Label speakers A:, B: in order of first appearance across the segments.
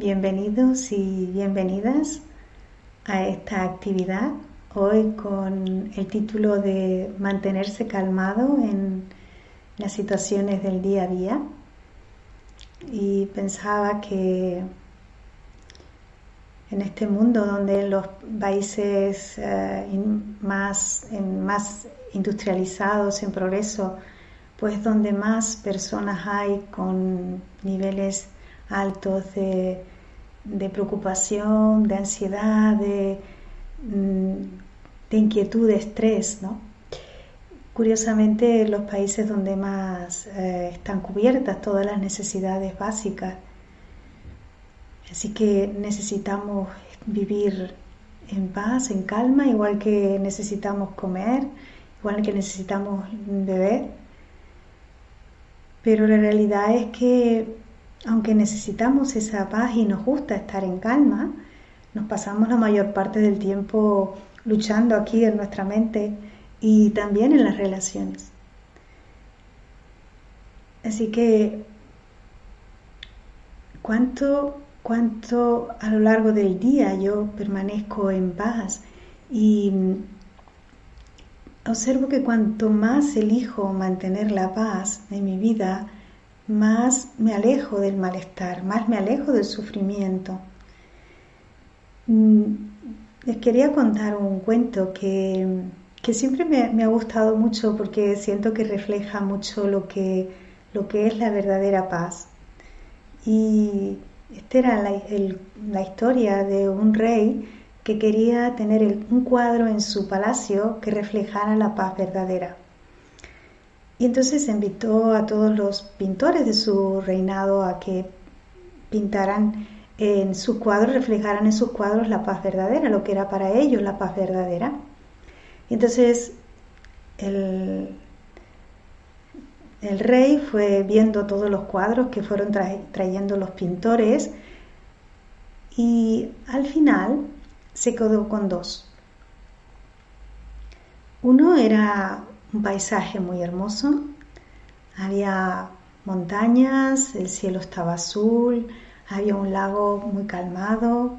A: Bienvenidos y bienvenidas a esta actividad, hoy con el título de Mantenerse calmado en las situaciones del día a día. Y pensaba que en este mundo donde los países eh, más, más industrializados, en progreso, pues donde más personas hay con niveles altos de, preocupación, de ansiedad, de, mm, de, inquietud, de estrés, ¿no? Curiosamente, los países donde más eh, están cubiertas todas las necesidades básicas. Así que necesitamos vivir en paz, en calma, igual que necesitamos comer, igual que necesitamos beber. Pero la realidad es que aunque necesitamos esa paz y nos gusta estar en calma, nos pasamos la mayor parte del tiempo luchando aquí en nuestra mente y también en las relaciones. Así que, ¿cuánto, cuánto a lo largo del día yo permanezco en paz? Y observo que cuanto más elijo mantener la paz en mi vida, más me alejo del malestar, más me alejo del sufrimiento. Mm, les quería contar un cuento que, siempre me, ha gustado mucho porque siento que refleja mucho lo que, lo que es la verdadera paz. Y esta era la, historia de un rey que quería tener un cuadro en su palacio que reflejara la paz verdadera. Y entonces invitó a todos los pintores de su reinado a que pintaran en sus cuadros, reflejaran en sus cuadros la paz verdadera, lo que era para ellos la paz verdadera. Y entonces el, el rey fue viendo todos los cuadros que fueron trayendo los pintores y al final se quedó con dos. Uno era un paisaje muy hermoso. Había montañas, el cielo estaba azul, había un lago muy calmado.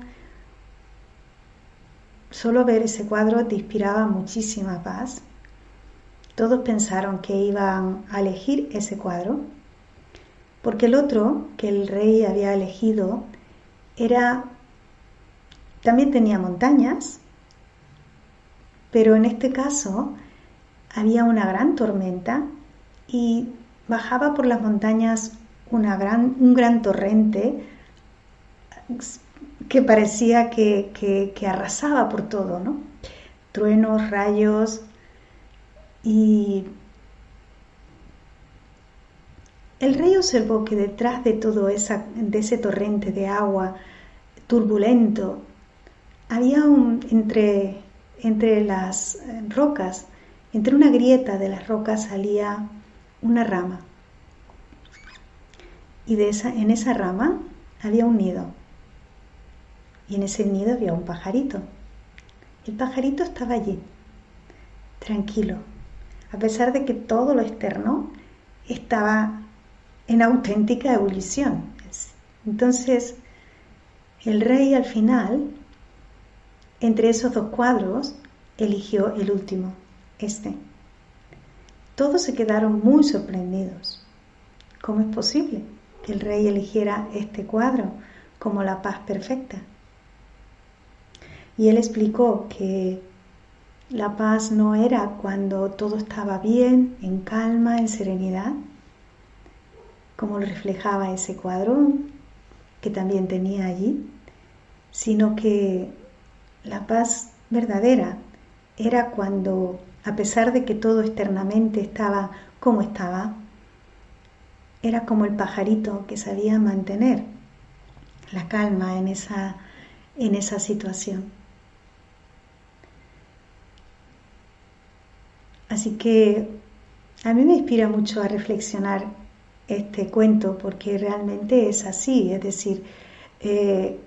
A: Solo ver ese cuadro te inspiraba muchísima paz. Todos pensaron que iban a elegir ese cuadro, porque el otro que el rey había elegido era también tenía montañas, pero en este caso había una gran tormenta y bajaba por las montañas una gran, un gran torrente que parecía que, arrasaba por todo, ¿no? Truenos, rayos y el rey observó que detrás de todo ese torrente de agua turbulento había un, entre, entre las rocas entre una grieta de las rocas salía una rama. Y en esa rama había un nido. Y en ese nido había un pajarito. El pajarito estaba allí, tranquilo, a pesar de que todo lo externo estaba en auténtica ebullición. Entonces, el rey al final, entre esos dos cuadros, eligió el último, este. Todos se quedaron muy sorprendidos. ¿Cómo es posible que el rey eligiera este cuadro como la paz perfecta? Y él explicó que la paz no era cuando todo estaba bien, en calma, en serenidad, como lo reflejaba ese cuadro que también tenía allí, sino que la paz verdadera era cuando a pesar de que todo externamente estaba como estaba, era como el pajarito que sabía mantener la calma en esa, en esa situación. Así que a mí me inspira mucho a reflexionar este cuento porque realmente es así, es decir, eh,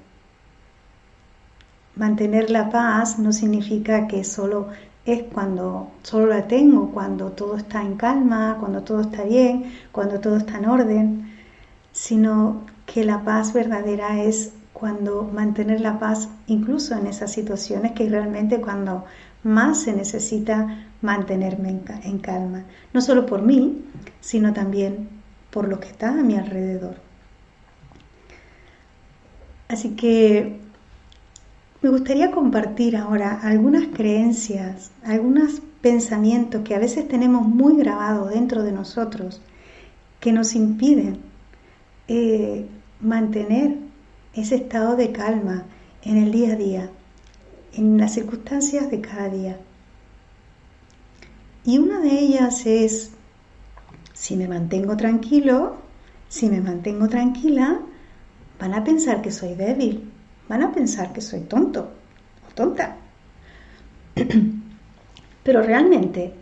A: mantener la paz no significa que solo es cuando solo la tengo, cuando todo está en calma, cuando todo está bien, cuando todo está en orden, sino que la paz verdadera es cuando mantener la paz, incluso en esas situaciones que realmente cuando más se necesita mantenerme en, calma, no solo por mí, sino también por lo que está a mi alrededor. Así que me gustaría compartir ahora algunas creencias, algunos pensamientos que a veces tenemos muy grabados dentro de nosotros que nos impiden eh, mantener ese estado de calma en el día a día, en las circunstancias de cada día. Y una de ellas es, si me mantengo tranquilo, si me mantengo tranquila, van a pensar que soy débil, van a pensar que soy tonto o tonta. Pero realmente,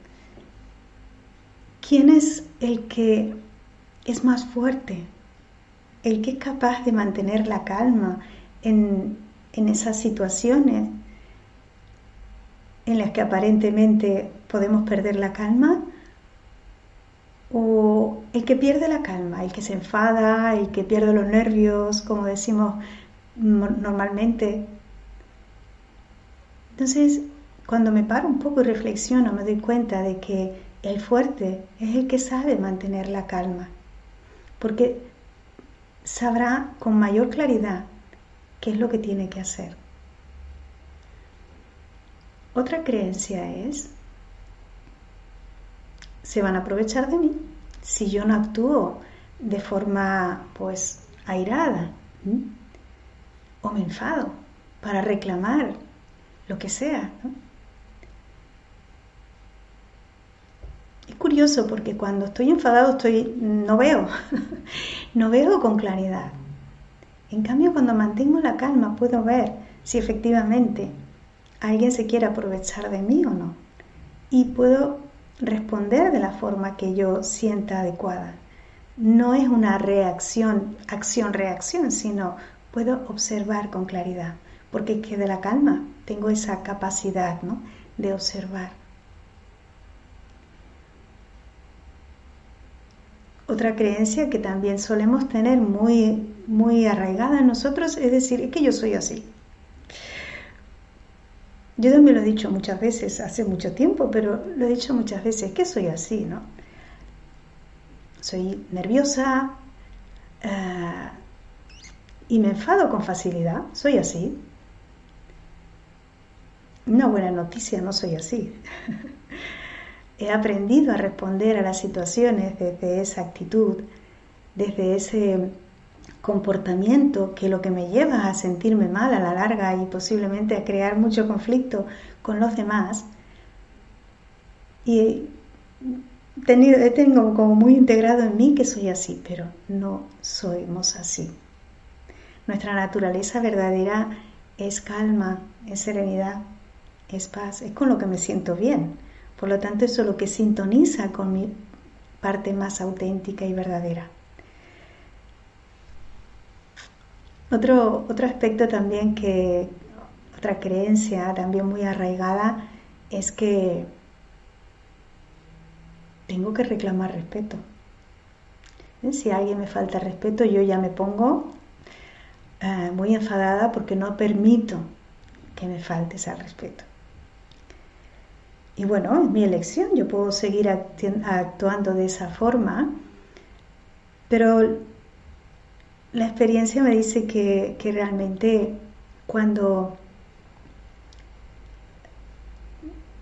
A: ¿quién es el que es más fuerte? El que es capaz de mantener la calma en, en esas situaciones en las que aparentemente podemos perder la calma o el que pierde la calma, el que se enfada, el que pierde los nervios, como decimos normalmente. Entonces, cuando me paro un poco y reflexiono, me doy cuenta de que el fuerte es el que sabe mantener la calma, porque sabrá con mayor claridad qué es lo que tiene que hacer. Otra creencia es, se van a aprovechar de mí si yo no actúo de forma pues airada o me enfado para reclamar lo que sea. Es curioso porque cuando estoy enfadado estoy no veo, no veo con claridad. En cambio, cuando mantengo la calma puedo ver si efectivamente alguien se quiere aprovechar de mí o no. Y puedo responder de la forma que yo sienta adecuada. No es una reacción, acción-reacción, sino puedo observar con claridad, porque es que de la calma tengo esa capacidad ¿no? de observar. Otra creencia que también solemos tener muy, muy arraigada en nosotros es decir, es que yo soy así. Yo también lo he dicho muchas veces, hace mucho tiempo, pero lo he dicho muchas veces, que soy así, ¿no? Soy nerviosa eh, y me enfado con facilidad, soy así. Una buena noticia, no soy así. He aprendido a responder a las situaciones desde esa actitud, desde ese comportamiento que lo que me lleva a sentirme mal a la larga y posiblemente a crear mucho conflicto con los demás. Y tenido, tengo como muy integrado en mí que soy así, pero no somos así. Nuestra naturaleza verdadera es calma, es serenidad, es paz, es con lo que me siento bien. Por lo tanto, eso es lo que sintoniza con mi parte más auténtica y verdadera. Otro, otro aspecto también que, otra creencia también muy arraigada es que tengo que reclamar respeto. ¿Eh? Si alguien me falta respeto, yo ya me pongo eh, muy enfadada porque no permito que me falte ese respeto. Y bueno, es mi elección, yo puedo seguir actuando de esa forma, pero la experiencia me dice que, realmente cuando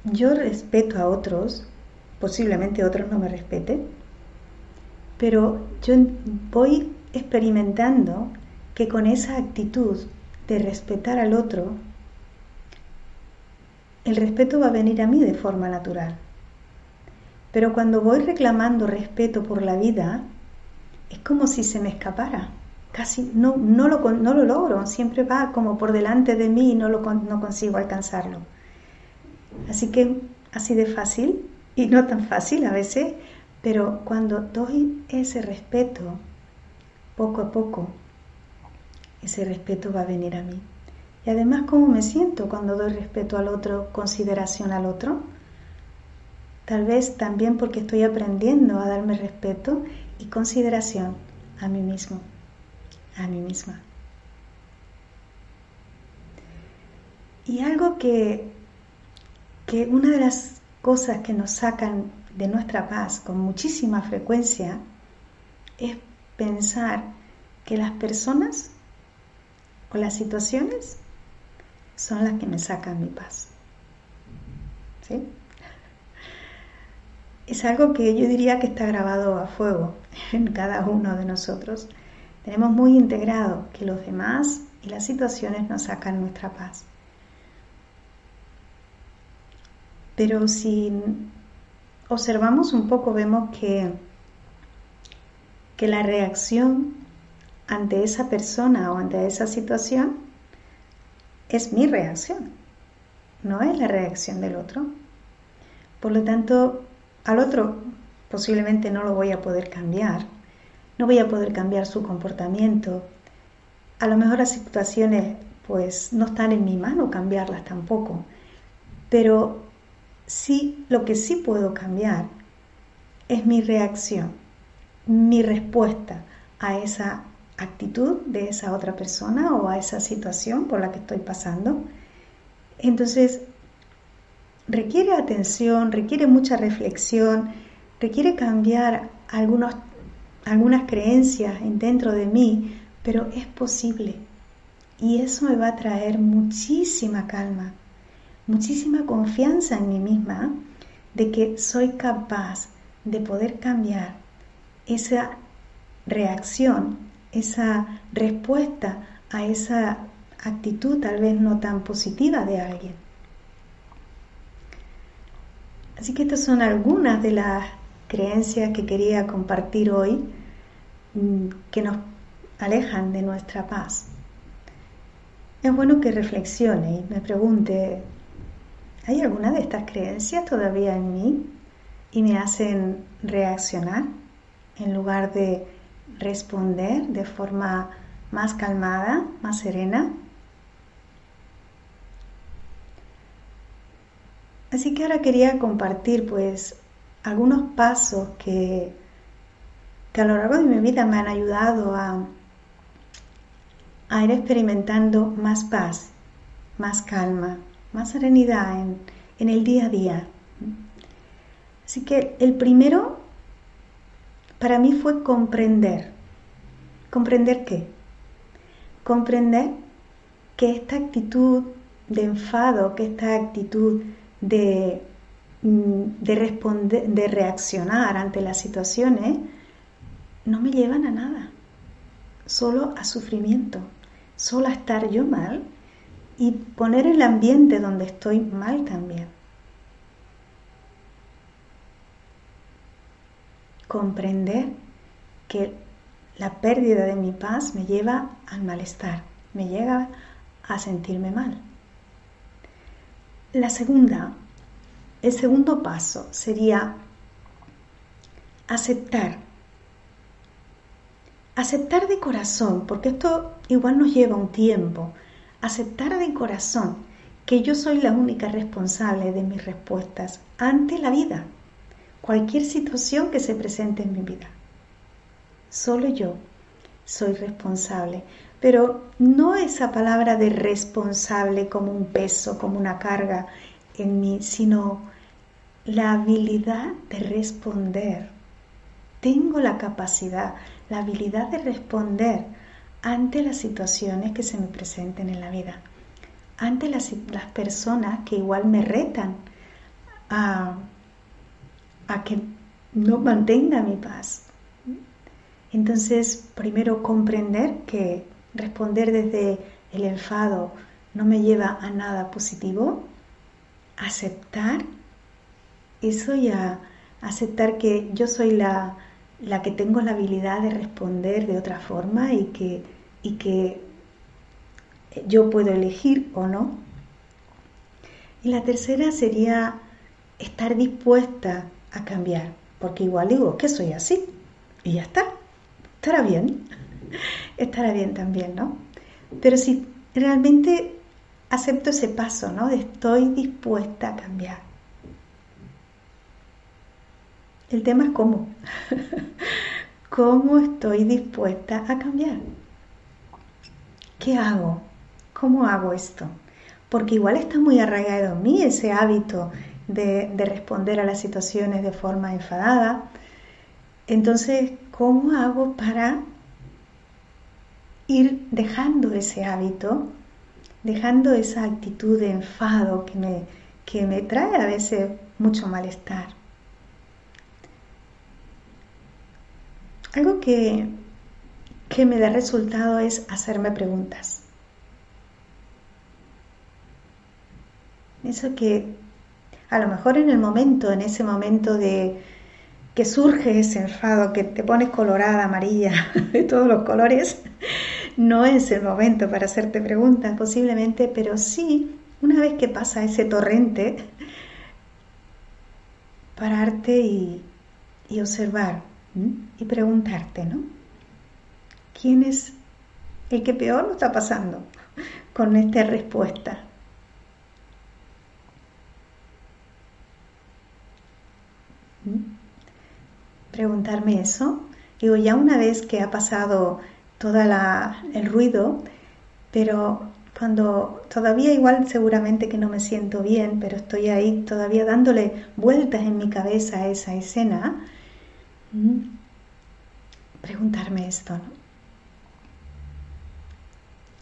A: yo respeto a otros, posiblemente otros no me respeten, pero yo voy experimentando que con esa actitud de respetar al otro, el respeto va a venir a mí de forma natural. Pero cuando voy reclamando respeto por la vida, es como si se me escapara casi no, no, lo, no lo logro, siempre va como por delante de mí y no, lo, no consigo alcanzarlo. Así que así de fácil, y no tan fácil a veces, pero cuando doy ese respeto, poco a poco, ese respeto va a venir a mí. Y además, ¿cómo me siento cuando doy respeto al otro, consideración al otro? Tal vez también porque estoy aprendiendo a darme respeto y consideración a mí mismo a mí misma. Y algo que, que una de las cosas que nos sacan de nuestra paz con muchísima frecuencia es pensar que las personas o las situaciones son las que me sacan mi paz. ¿Sí? Es algo que yo diría que está grabado a fuego en cada uno de nosotros. Tenemos muy integrado que los demás y las situaciones nos sacan nuestra paz. Pero si observamos un poco, vemos que, que la reacción ante esa persona o ante esa situación es mi reacción, no es la reacción del otro. Por lo tanto, al otro posiblemente no lo voy a poder cambiar, no voy a poder cambiar su comportamiento. A lo mejor las situaciones pues no están en mi mano cambiarlas tampoco, pero sí, lo que sí puedo cambiar es mi reacción, mi respuesta a esa actitud de esa otra persona o a esa situación por la que estoy pasando. Entonces, requiere atención, requiere mucha reflexión, requiere cambiar algunos, algunas creencias dentro de mí, pero es posible. Y eso me va a traer muchísima calma, muchísima confianza en mí misma de que soy capaz de poder cambiar esa reacción, esa respuesta a esa actitud tal vez no tan positiva de alguien. Así que estas son algunas de las creencias que quería compartir hoy mm, que nos alejan de nuestra paz. Es bueno que reflexione y me pregunte ¿Hay alguna de estas creencias todavía en mí y me hacen reaccionar en lugar de responder de forma más calmada, más serena? Así que ahora quería compartir pues algunos pasos que, que a lo largo de mi vida me han ayudado a, a ir experimentando más paz, más calma, más serenidad en, el día a día. Así que el primero para mí fue comprender. ¿Comprender qué? Comprender que esta actitud de enfado, que esta actitud de, mm, de, responder, de reaccionar ante las situaciones, no me llevan a nada, solo a sufrimiento, solo a estar yo mal y poner el ambiente donde estoy mal también. Comprender que la pérdida de mi paz me lleva al malestar, me lleva a sentirme mal. La segunda, el segundo paso sería aceptar. Aceptar de corazón, porque esto igual nos lleva un tiempo, aceptar de corazón que yo soy la única responsable de mis respuestas ante la vida, cualquier situación que se presente en mi vida. Solo yo soy responsable, pero no esa palabra de responsable como un peso, como una carga en mí, sino la habilidad de responder. Tengo la capacidad, la habilidad de responder ante las situaciones que se me presenten en la vida, ante las, personas que igual me retan a, a que no mantenga mi paz. Entonces, primero comprender que responder desde el enfado no me lleva a nada positivo, aceptar eso ya, aceptar que yo soy la, la que tengo la habilidad de responder de otra forma y que, y que yo puedo elegir o no. Y la tercera sería estar dispuesta a cambiar, porque igual digo que soy así y ya está, estará bien, estará bien también, ¿no? Pero si realmente acepto ese paso, ¿no? De estoy dispuesta a cambiar. El tema es cómo. ¿Cómo estoy dispuesta a cambiar? ¿Qué hago? ¿Cómo hago esto? porque igual está muy arraigado en mí ese hábito de, de responder a las situaciones de forma enfadada. Entonces, ¿cómo hago para ir dejando ese hábito, dejando esa actitud de enfado que me, que me trae a veces mucho malestar? Algo que, que me da resultado es hacerme preguntas. Eso que a lo mejor en el momento, en ese momento de que surge ese enfado, que te pones colorada, amarilla, de todos los colores, no es el momento para hacerte preguntas posiblemente, pero sí, una vez que pasa ese torrente, pararte y, observar y preguntarte, ¿no? ¿Quién es el que peor lo está pasando con esta respuesta? Preguntarme eso. Digo, ya una vez que ha pasado todo el ruido, pero cuando todavía igual seguramente que no me siento bien, pero estoy ahí todavía dándole vueltas en mi cabeza a esa escena, preguntarme esto.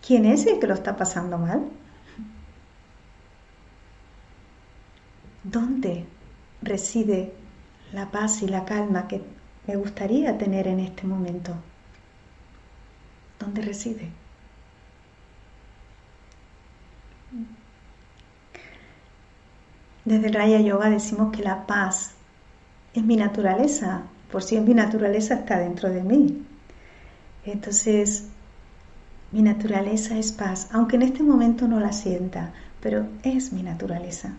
A: ¿Quién es el que lo está pasando mal? ¿Dónde reside la paz y la calma que me gustaría tener en este momento? ¿Dónde reside? Desde Raya Yoga decimos que la paz es mi naturaleza, por si mi naturaleza está dentro de mí. Entonces, mi naturaleza es paz, aunque en este momento no la sienta, pero es mi naturaleza.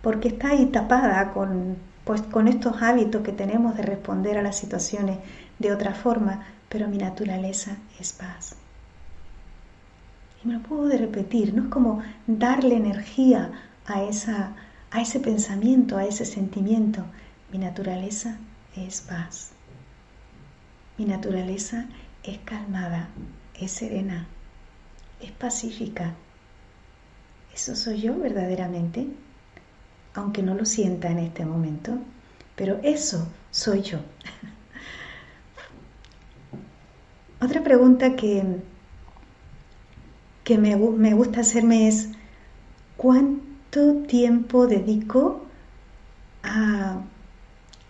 A: Porque está ahí tapada con, pues, con estos hábitos que tenemos de responder a las situaciones de otra forma, pero mi naturaleza es paz. Y me lo puedo de repetir, no es como darle energía a, esa, a ese pensamiento, a ese sentimiento, mi naturaleza es paz. Mi naturaleza es calmada, es serena, es pacífica. Eso soy yo verdaderamente, aunque no lo sienta en este momento, pero eso soy yo. Otra pregunta que, que me, me gusta hacerme es, ¿cuánto tiempo dedico a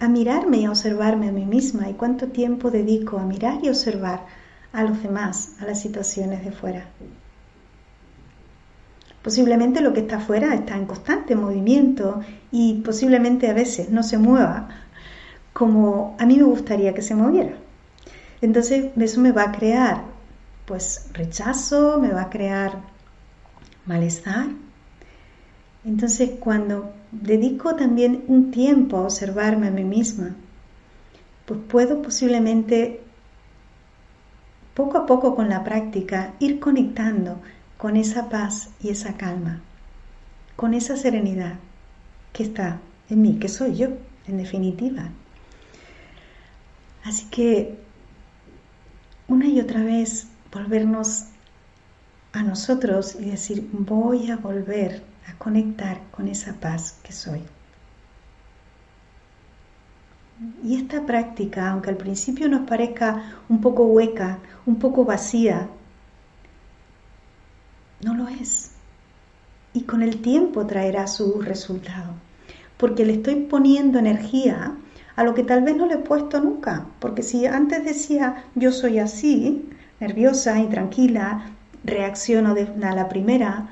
A: a mirarme y a observarme a mí misma y cuánto tiempo dedico a mirar y observar a los demás, a las situaciones de fuera. Posiblemente lo que está afuera está en constante movimiento y posiblemente a veces no se mueva como a mí me gustaría que se moviera. Entonces eso me va a crear pues rechazo, me va a crear malestar. Entonces cuando dedico también un tiempo a observarme a mí misma, pues puedo posiblemente poco a poco con la práctica ir conectando con esa paz y esa calma, con esa serenidad que está en mí, que soy yo, en definitiva. Así que una y otra vez volvernos a nosotros y decir, voy a volver a conectar con esa paz que soy. Y esta práctica, aunque al principio nos parezca un poco hueca, un poco vacía, no lo es. Y con el tiempo traerá su resultado. Porque le estoy poniendo energía a lo que tal vez no le he puesto nunca. Porque si antes decía yo soy así, nerviosa, y tranquila, reacciono de, a la primera,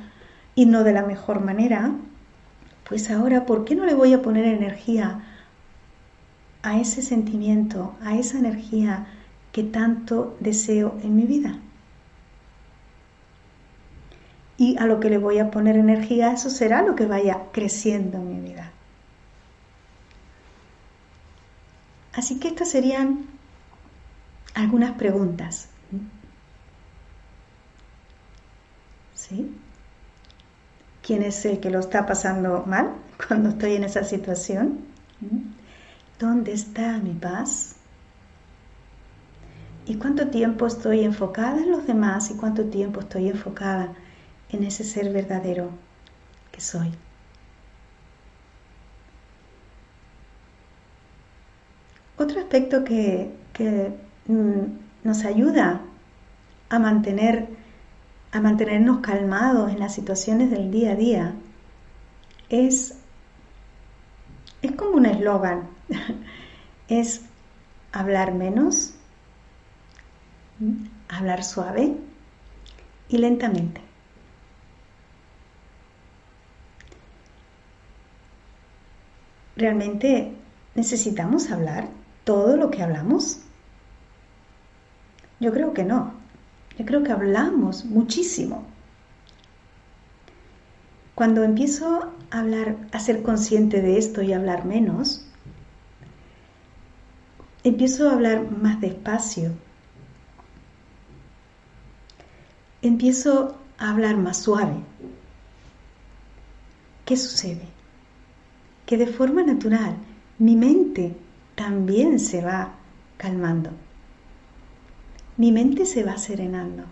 A: y no de la mejor manera, pues ahora, ¿por qué no le voy a poner energía a ese sentimiento, a esa energía que tanto deseo en mi vida? Y a lo que le voy a poner energía, eso será lo que vaya creciendo en mi vida. Así que estas serían algunas preguntas. ¿Sí? quién es el que lo está pasando mal cuando estoy en esa situación. ¿Dónde está mi paz? ¿Y cuánto tiempo estoy enfocada en los demás y cuánto tiempo estoy enfocada en ese ser verdadero que soy. Otro aspecto que, mm, nos ayuda a mantener a mantenernos calmados en las situaciones del día a día es es como un eslogan es hablar menos hablar suave y lentamente realmente necesitamos hablar todo lo que hablamos? Yo creo que no. Yo creo que hablamos muchísimo. Cuando empiezo a hablar, a ser consciente de esto y a hablar menos, empiezo a hablar más despacio. Empiezo a hablar más suave. ¿Qué sucede? Que de forma natural mi mente también se va calmando. Mi mente se va serenando.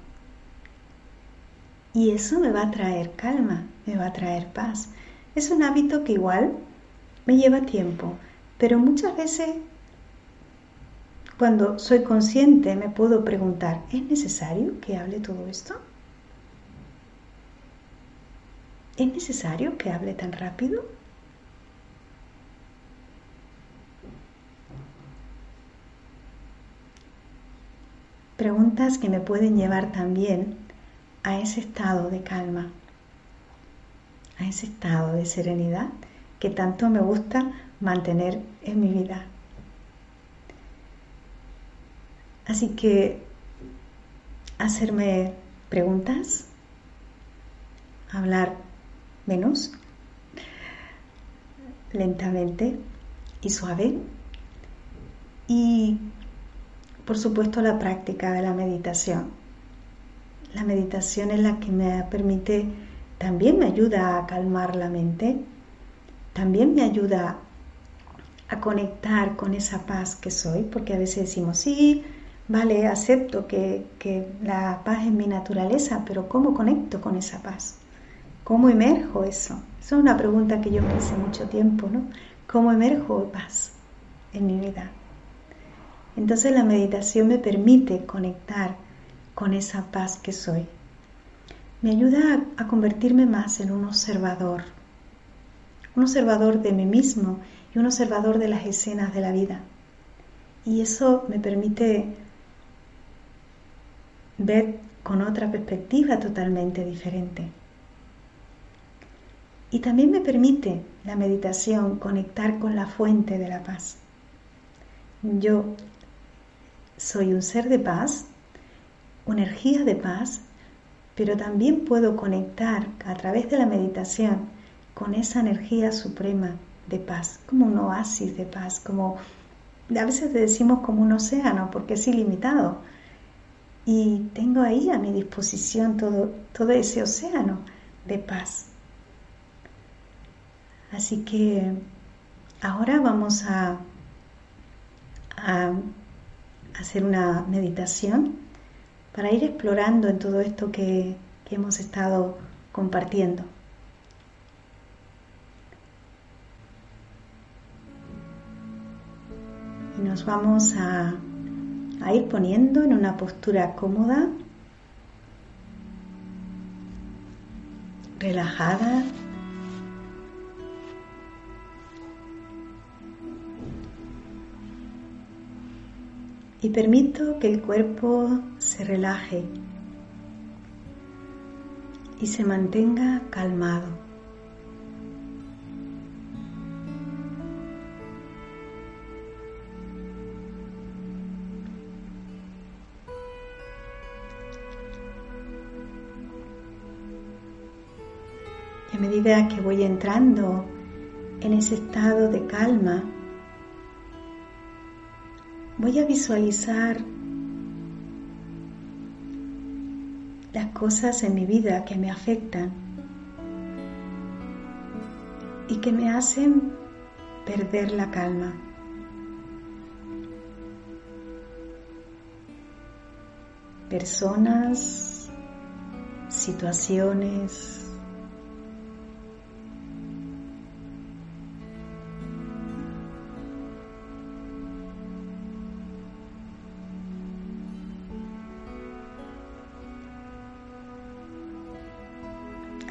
A: Y eso me va a traer calma, me va a traer paz. Es un hábito que igual me lleva tiempo, pero muchas veces cuando soy consciente me puedo preguntar, ¿es necesario que hable todo esto? ¿Es necesario que hable tan rápido? Preguntas que me pueden llevar también a ese estado de calma, a ese estado de serenidad que tanto me gusta mantener en mi vida. Así que hacerme preguntas, hablar menos, lentamente y suave y por supuesto, la práctica de la meditación. La meditación es la que me permite, también me ayuda a calmar la mente, también me ayuda a conectar con esa paz que soy, porque a veces decimos, sí, vale, acepto que, que la paz es mi naturaleza, pero ¿cómo conecto con esa paz? ¿Cómo emerjo eso? Esa es una pregunta que yo me hice mucho tiempo, ¿no? ¿Cómo emerjo paz en mi vida? Entonces la meditación me permite conectar con esa paz que soy. Me ayuda a, convertirme más en un observador, un observador de mí mismo y un observador de las escenas de la vida. Y eso me permite ver con otra perspectiva totalmente diferente. Y también me permite la meditación conectar con la fuente de la paz. Yo soy un ser de paz, una energía de paz, pero también puedo conectar a través de la meditación con esa energía suprema de paz, como un oasis de paz, como a veces decimos como un océano porque es ilimitado. Y tengo ahí a mi disposición todo, todo ese océano de paz. Así que ahora vamos a, a hacer una meditación para ir explorando en todo esto que, hemos estado compartiendo. Y nos vamos a, ir poniendo en una postura cómoda, relajada y permito que el cuerpo se relaje y se mantenga calmado. Y a medida que voy entrando en ese estado de calma, voy a visualizar las cosas en mi vida que me afectan y que me hacen perder la calma. Personas, situaciones,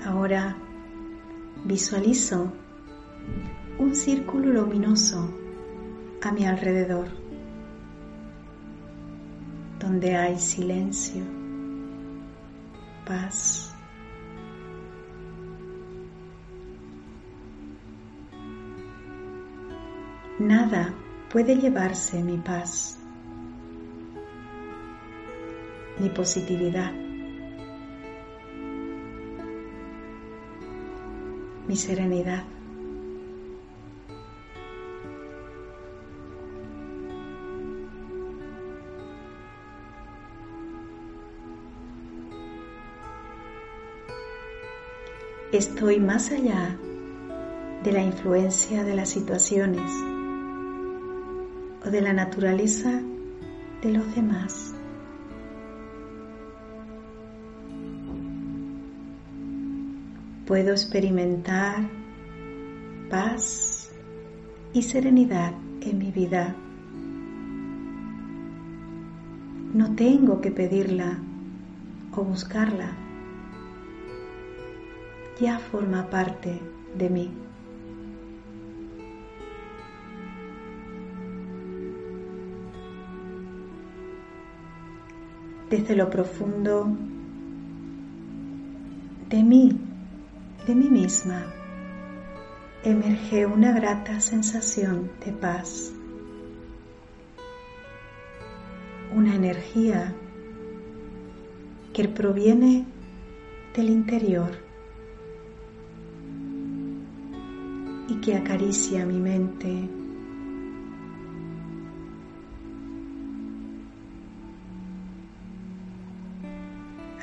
A: Ahora visualizo un círculo luminoso a mi alrededor, donde hay silencio, paz. Nada puede llevarse mi paz, mi positividad. Mi serenidad. Estoy más allá de la influencia de las situaciones o de la naturaleza de los demás. Puedo experimentar paz y serenidad en mi vida. No tengo que pedirla o buscarla. Ya forma parte de mí. Desde lo profundo de mí de mí misma emerge una grata sensación de paz, una energía que proviene del interior y que acaricia mi mente.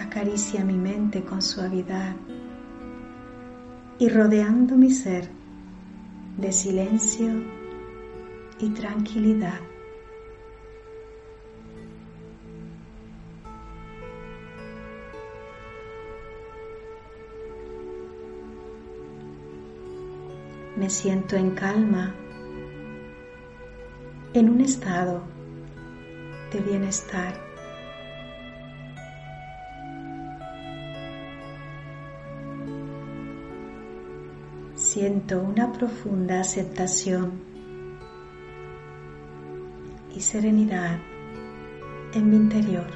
A: Acaricia mi mente con suavidad y rodeando mi ser de silencio y tranquilidad. Me siento en calma, en un estado de bienestar. Siento una profunda aceptación y serenidad en mi interior.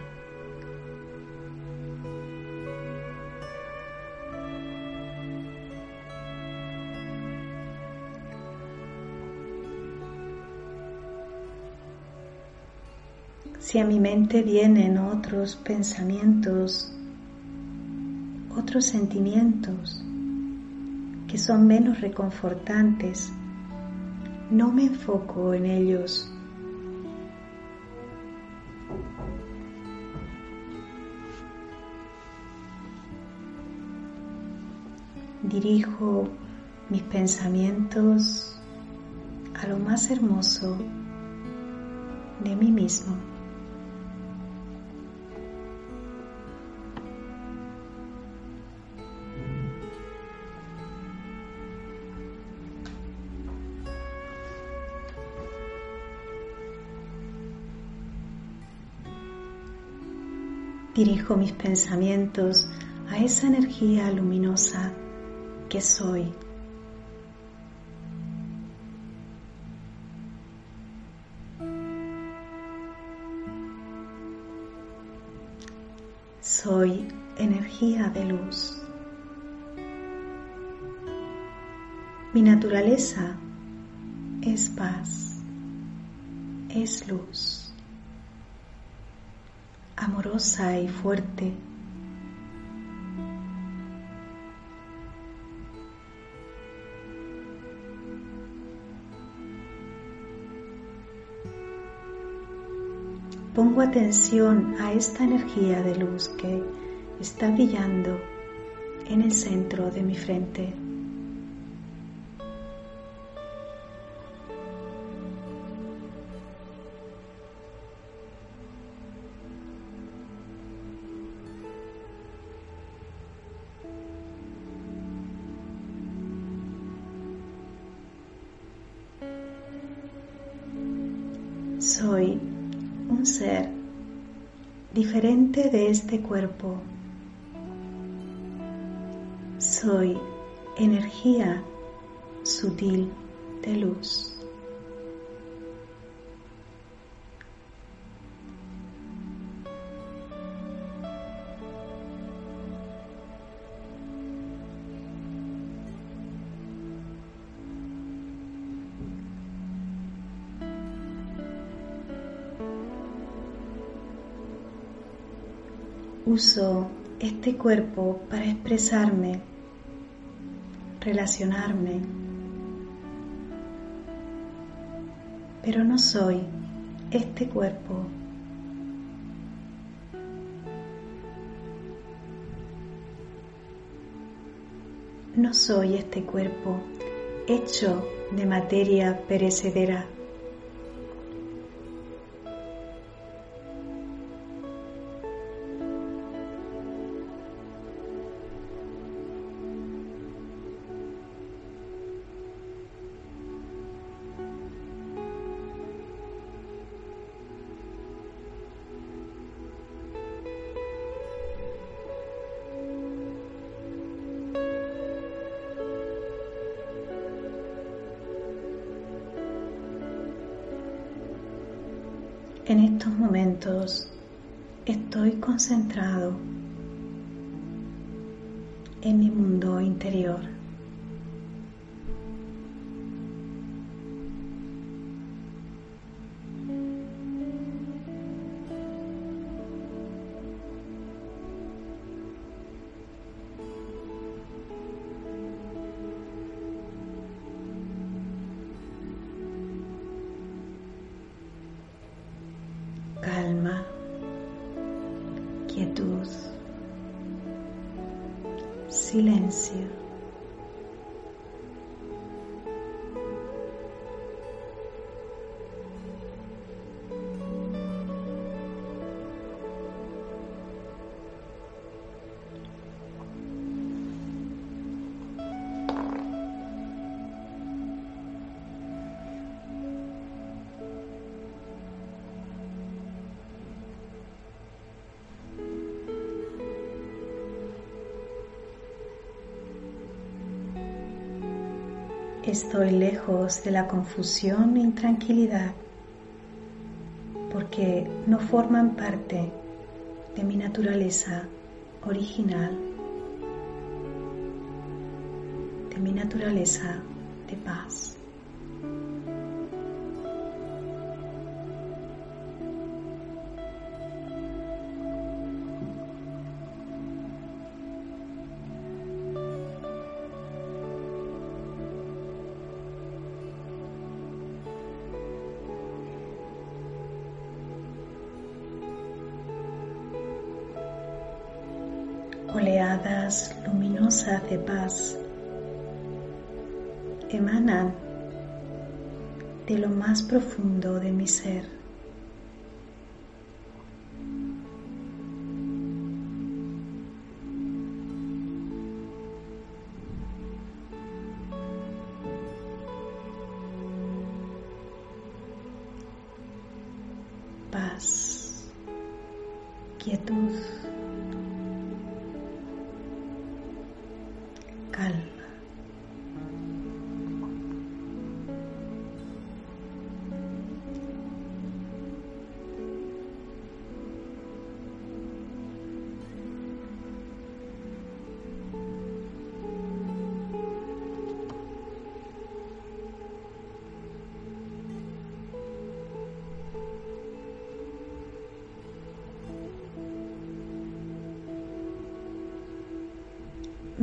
A: Si a mi mente vienen otros pensamientos, otros sentimientos, que son menos reconfortantes, no me enfoco en ellos. Dirijo mis pensamientos a lo más hermoso de mí mismo. Dirijo mis pensamientos a esa energía luminosa que soy. Soy energía de luz. Mi naturaleza es paz, es luz amorosa y fuerte. Pongo atención a esta energía de luz que está brillando en el centro de mi frente. Este cuerpo. Soy energía sutil de luz. Uso este cuerpo para expresarme, relacionarme, pero no soy este cuerpo. No soy este cuerpo hecho de materia perecedera. Estoy concentrado en mi mundo interior. Silencio. Estoy lejos de la confusión e intranquilidad porque no forman parte de mi naturaleza original, de mi naturaleza de paz. De paz emanan de lo más profundo de mi ser. Paz, quietud.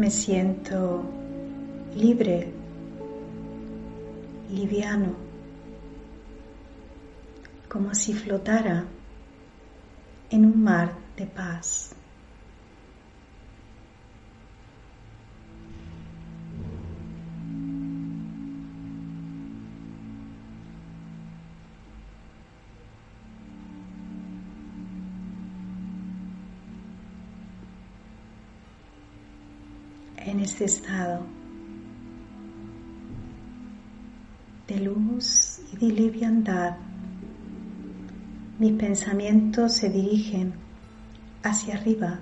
A: Me siento libre, liviano, como si flotara en un mar de paz. Este estado de luz y de liviandad mis pensamientos se dirigen hacia arriba,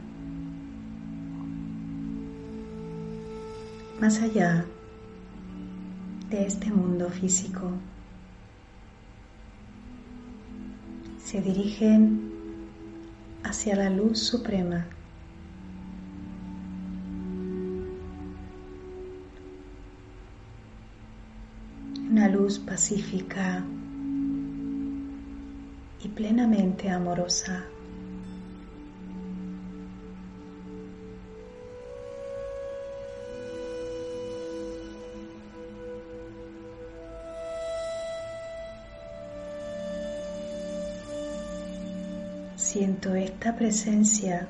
A: más allá de este mundo físico. Se dirigen hacia la luz suprema. Pacífica y plenamente amorosa. Siento esta presencia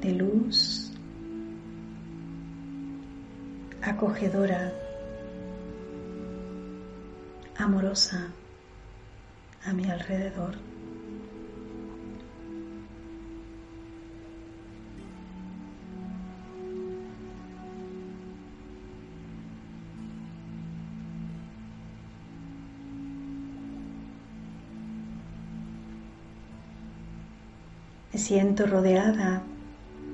A: de luz acogedora, amorosa a mi alrededor. Me siento rodeada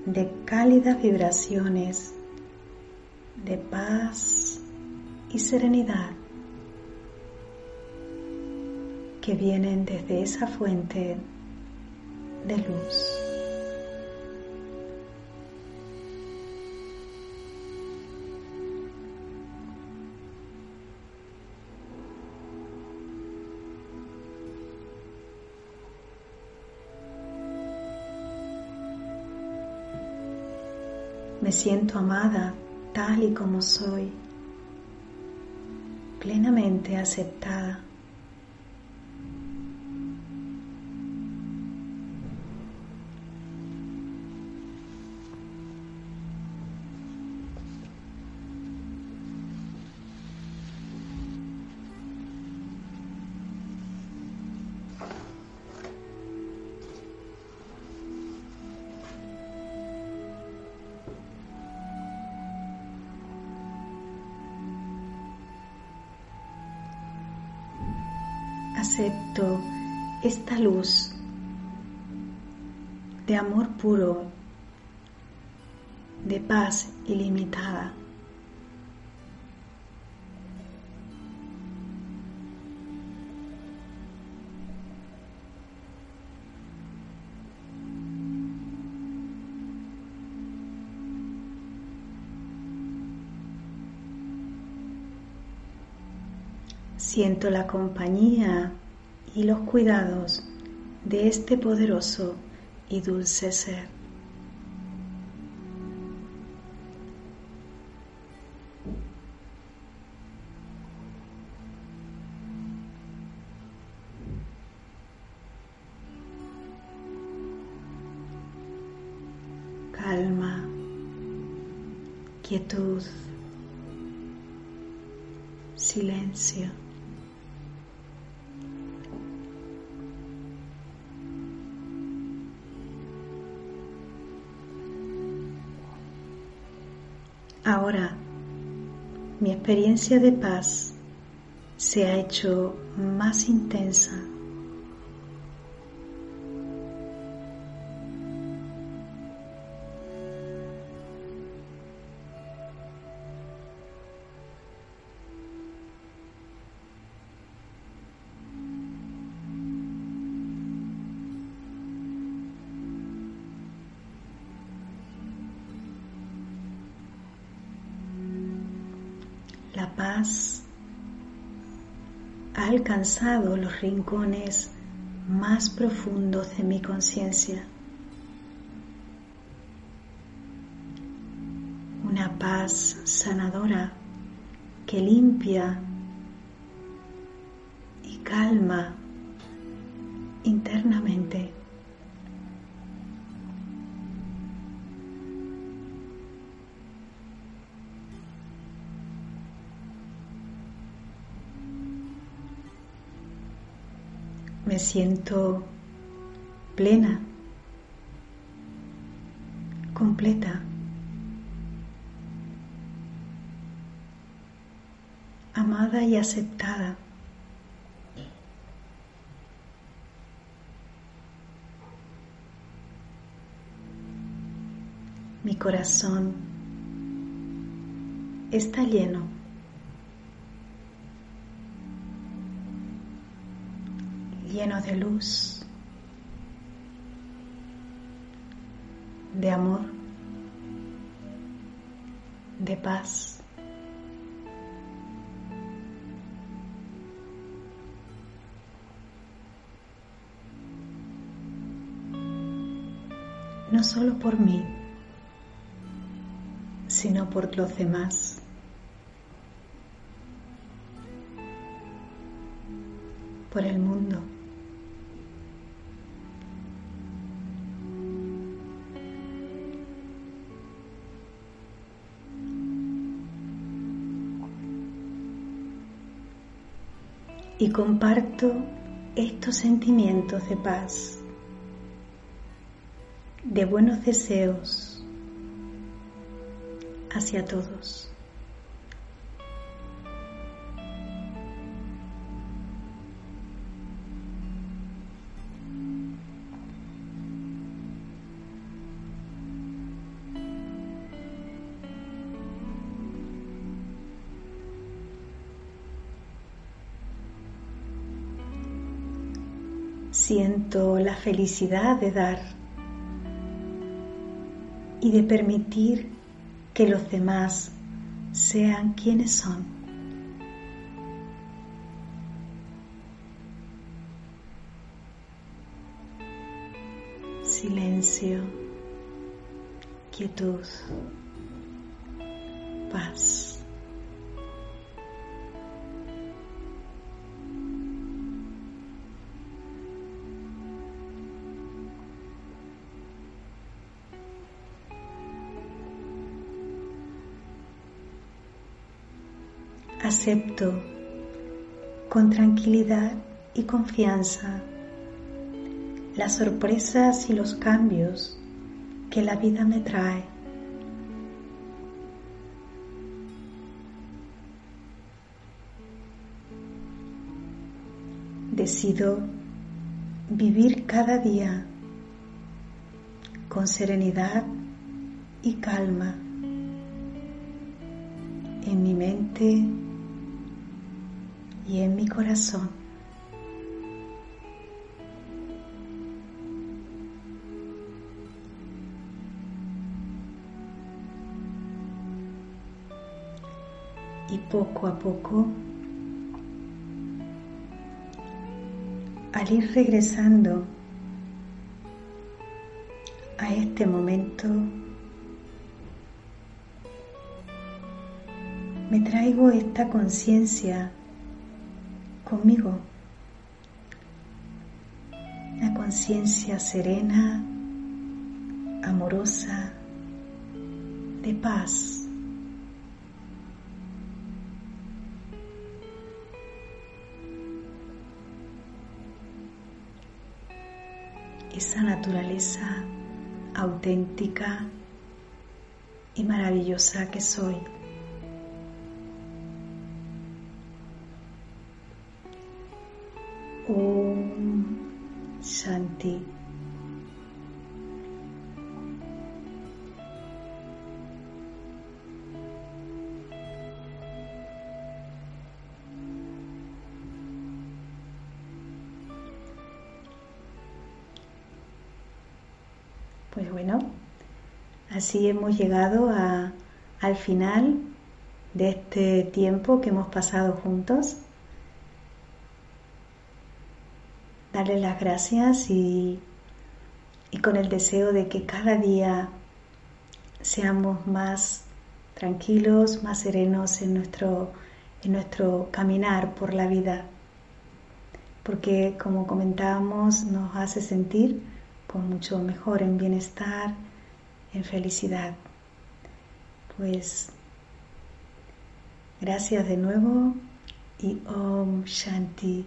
A: de cálidas vibraciones de paz y serenidad que vienen desde esa fuente de luz. Me siento amada tal y como soy, plenamente aceptada. Luz de amor puro, de paz ilimitada. Siento la compañía y los cuidados de este poderoso y dulce ser. De paz se ha hecho más intensa. La paz ha alcanzado los rincones más profundos de mi conciencia. Una paz sanadora que limpia y calma siento plena, completa, amada y aceptada. Mi corazón está lleno De luz, de amor, de paz. no solo por mí, sino por los demás. por el mundo. Y comparto estos sentimientos de paz de buenos deseos hacia todos. La felicidad de dar y de permitir que los demás sean quienes son. Silencio, quietud, acepto con tranquilidad y confianza las sorpresas y los cambios que la vida me trae. Decido vivir cada día con serenidad y calma en mi mente y en mi corazón. Y poco a poco, al ir regresando a este momento, me traigo esta conciencia conmigo. Una conciencia serena, amorosa, de paz. Esa naturaleza auténtica y maravillosa que soy. Om Shanti. Pues bueno, así hemos llegado a, al final de este tiempo que hemos pasado juntos. Darle las gracias y, con el deseo de que cada día seamos más tranquilos, más serenos en nuestro, en nuestro caminar por la vida, porque como comentábamos nos hace sentir pues, mucho mejor en bienestar, en felicidad. Pues gracias de nuevo y Om Shanti.